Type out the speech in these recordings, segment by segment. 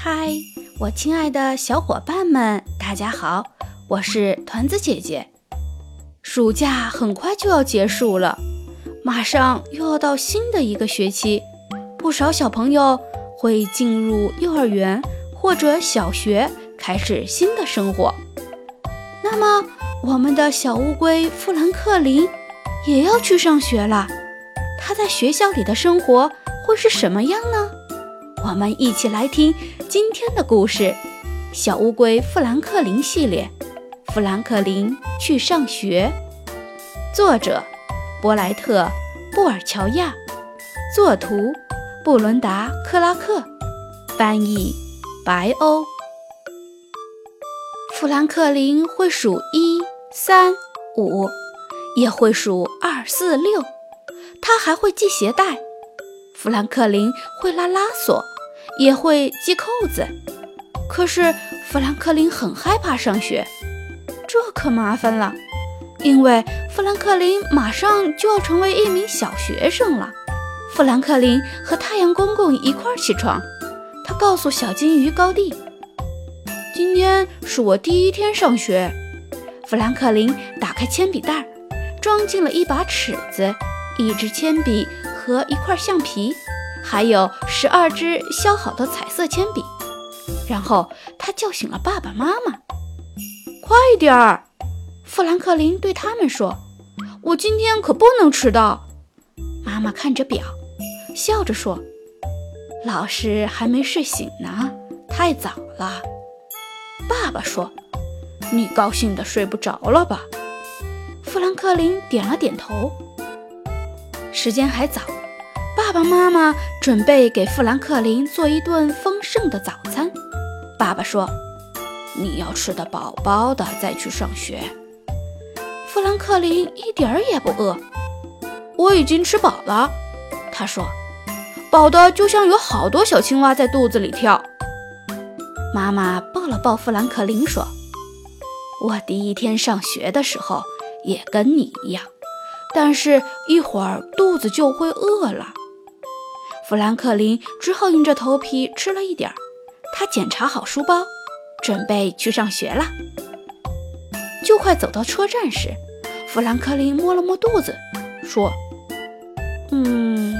嗨，我亲爱的小伙伴们，大家好，我是团子姐姐。暑假很快就要结束了，马上又要到新的一个学期，不少小朋友会进入幼儿园或者小学，开始新的生活。那么，我们的小乌龟富兰克林也要去上学了，他在学校里的生活会是什么样呢？我们一起来听今天的故事，《小乌龟富兰克林》系列，《富兰克林去上学》。作者：波莱特·布尔乔亚，作图：布伦达·克拉克，翻译：白欧。富兰克林会数一、三、五，也会数二、四、六，他还会系鞋带。富兰克林会拉拉锁，也会系扣子。可是富兰克林很害怕上学，这可麻烦了，因为富兰克林马上就要成为一名小学生了。富兰克林和太阳公公一块儿起床，他告诉小金鱼高地：“今天是我第一天上学。”富兰克林打开铅笔袋，装进了一把尺子、一支铅笔。和一块橡皮，还有十二支削好的彩色铅笔。然后他叫醒了爸爸妈妈：“快点儿！”富兰克林对他们说：“我今天可不能迟到。”妈妈看着表，笑着说：“老师还没睡醒呢，太早了。”爸爸说：“你高兴的睡不着了吧？”富兰克林点了点头。时间还早。爸爸妈妈准备给富兰克林做一顿丰盛的早餐。爸爸说：“你要吃得饱饱的再去上学。”富兰克林一点儿也不饿。我已经吃饱了，他说：“饱的就像有好多小青蛙在肚子里跳。”妈妈抱了抱富兰克林说：“我第一天上学的时候也跟你一样，但是一会儿肚子就会饿了。”富兰克林只好硬着头皮吃了一点儿。他检查好书包，准备去上学了。就快走到车站时，富兰克林摸了摸肚子，说：“嗯，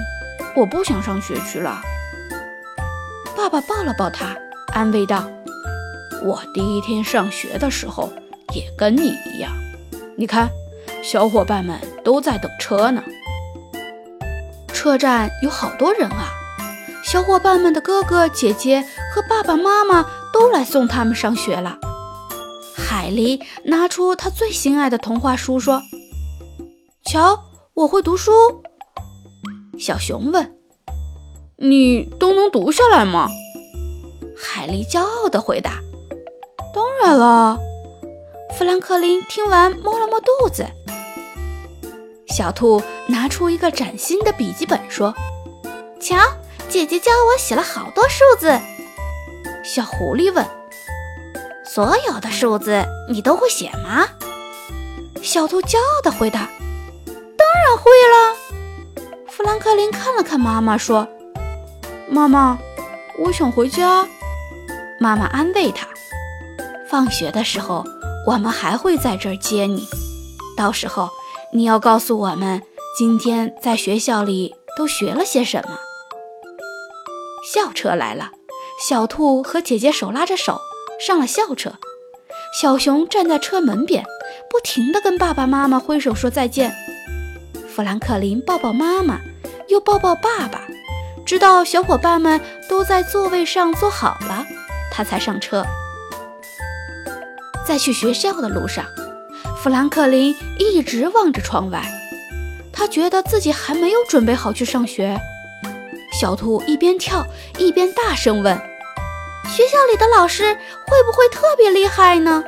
我不想上学去了。”爸爸抱了抱他，安慰道：“我第一天上学的时候也跟你一样。你看，小伙伴们都在等车呢。”车站有好多人啊！小伙伴们的哥哥姐姐和爸爸妈妈都来送他们上学了。海狸拿出他最心爱的童话书，说：“瞧，我会读书。”小熊问：“你都能读下来吗？”海狸骄傲地回答：“当然了。”富兰克林听完摸了摸肚子。小兔拿出一个崭新的笔记本，说：“瞧，姐姐教我写了好多数字。”小狐狸问：“所有的数字你都会写吗？”小兔骄傲地回答：“当然会了。”富兰克林看了看妈妈，说：“妈妈，我想回家。”妈妈安慰他：“放学的时候，我们还会在这儿接你，到时候。”你要告诉我们今天在学校里都学了些什么？校车来了，小兔和姐姐手拉着手上了校车。小熊站在车门边，不停地跟爸爸妈妈挥手说再见。富兰克林抱抱妈妈，又抱抱爸爸，直到小伙伴们都在座位上坐好了，他才上车。在去学校的路上。富兰克林一直望着窗外，他觉得自己还没有准备好去上学。小兔一边跳一边大声问：“学校里的老师会不会特别厉害呢？”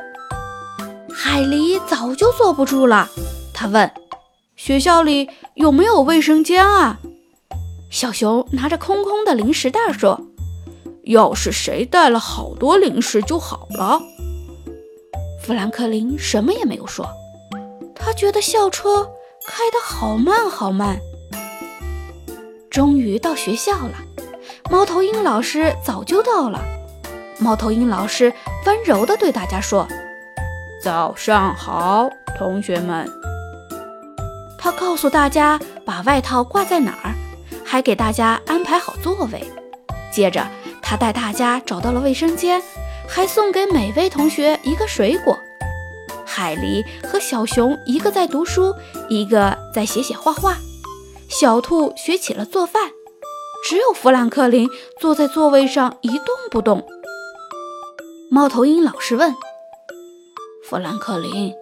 海狸早就坐不住了，他问：“学校里有没有卫生间啊？”小熊拿着空空的零食袋说：“要是谁带了好多零食就好了。”富兰克林什么也没有说，他觉得校车开得好慢好慢。终于到学校了，猫头鹰老师早就到了。猫头鹰老师温柔地对大家说：“早上好，同学们。”他告诉大家把外套挂在哪儿，还给大家安排好座位。接着，他带大家找到了卫生间，还送给每位同学一个水果。海狸和小熊一个在读书，一个在写写画画。小兔学起了做饭，只有富兰克林坐在座位上一动不动。猫头鹰老师问：“富兰克林，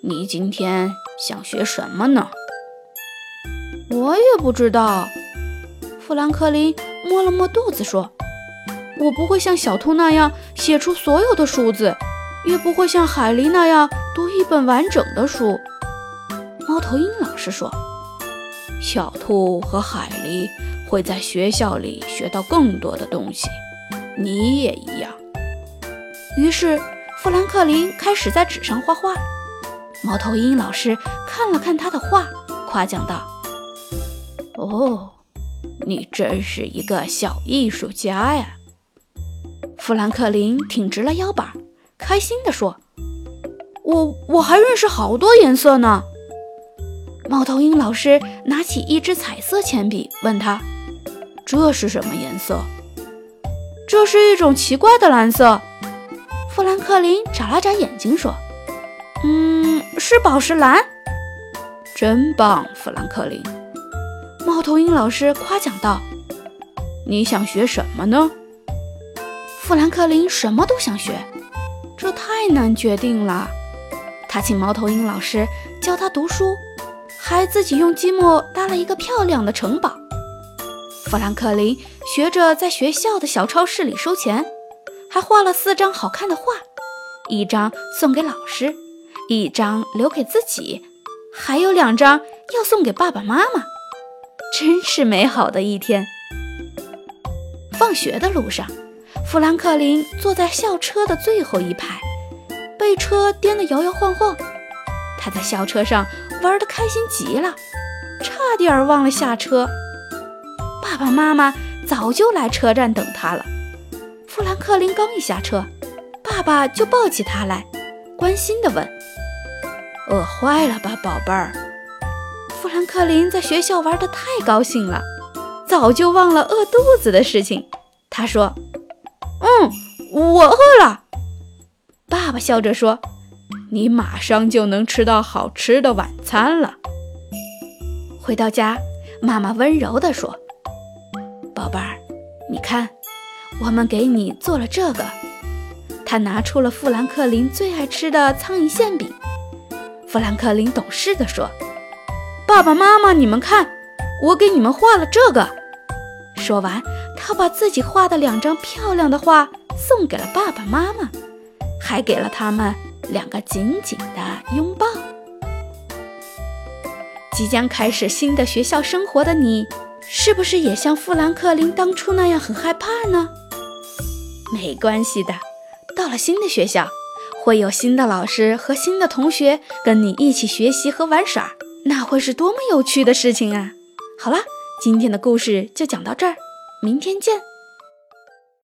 你今天想学什么呢？”我也不知道。富兰克林摸了摸肚子说：“我不会像小兔那样写出所有的数字，也不会像海狸那样读一本完整的书。”猫头鹰老师说：“小兔和海狸会在学校里学到更多的东西，你也一样。”于是，富兰克林开始在纸上画画。猫头鹰老师看了看他的画，夸奖道：“哦，你真是一个小艺术家呀！”富兰克林挺直了腰板，开心地说：“我我还认识好多颜色呢。”猫头鹰老师拿起一支彩色铅笔，问他：“这是什么颜色？”“这是一种奇怪的蓝色。”富兰克林眨了眨眼睛说：“嗯，是宝石蓝，真棒，富兰克林。”猫头鹰老师夸奖道：“你想学什么呢？”富兰克林什么都想学，这太难决定了。他请猫头鹰老师教他读书，还自己用积木搭了一个漂亮的城堡。富兰克林学着在学校的小超市里收钱。还画了四张好看的画，一张送给老师，一张留给自己，还有两张要送给爸爸妈妈。真是美好的一天。放学的路上，富兰克林坐在校车的最后一排，被车颠得摇摇晃晃。他在校车上玩得开心极了，差点忘了下车。爸爸妈妈早就来车站等他了。富兰克林刚一下车，爸爸就抱起他来，关心地问：“饿坏了吧，宝贝儿？”富兰克林在学校玩得太高兴了，早就忘了饿肚子的事情。他说：“嗯，我饿了。”爸爸笑着说：“你马上就能吃到好吃的晚餐了。”回到家，妈妈温柔地说：“宝贝儿，你看。”我们给你做了这个。他拿出了富兰克林最爱吃的苍蝇馅饼。富兰克林懂事地说：“爸爸妈妈，你们看，我给你们画了这个。”说完，他把自己画的两张漂亮的画送给了爸爸妈妈，还给了他们两个紧紧的拥抱。即将开始新的学校生活的你，是不是也像富兰克林当初那样很害怕呢？没关系的，到了新的学校，会有新的老师和新的同学跟你一起学习和玩耍，那会是多么有趣的事情啊！好了，今天的故事就讲到这儿，明天见。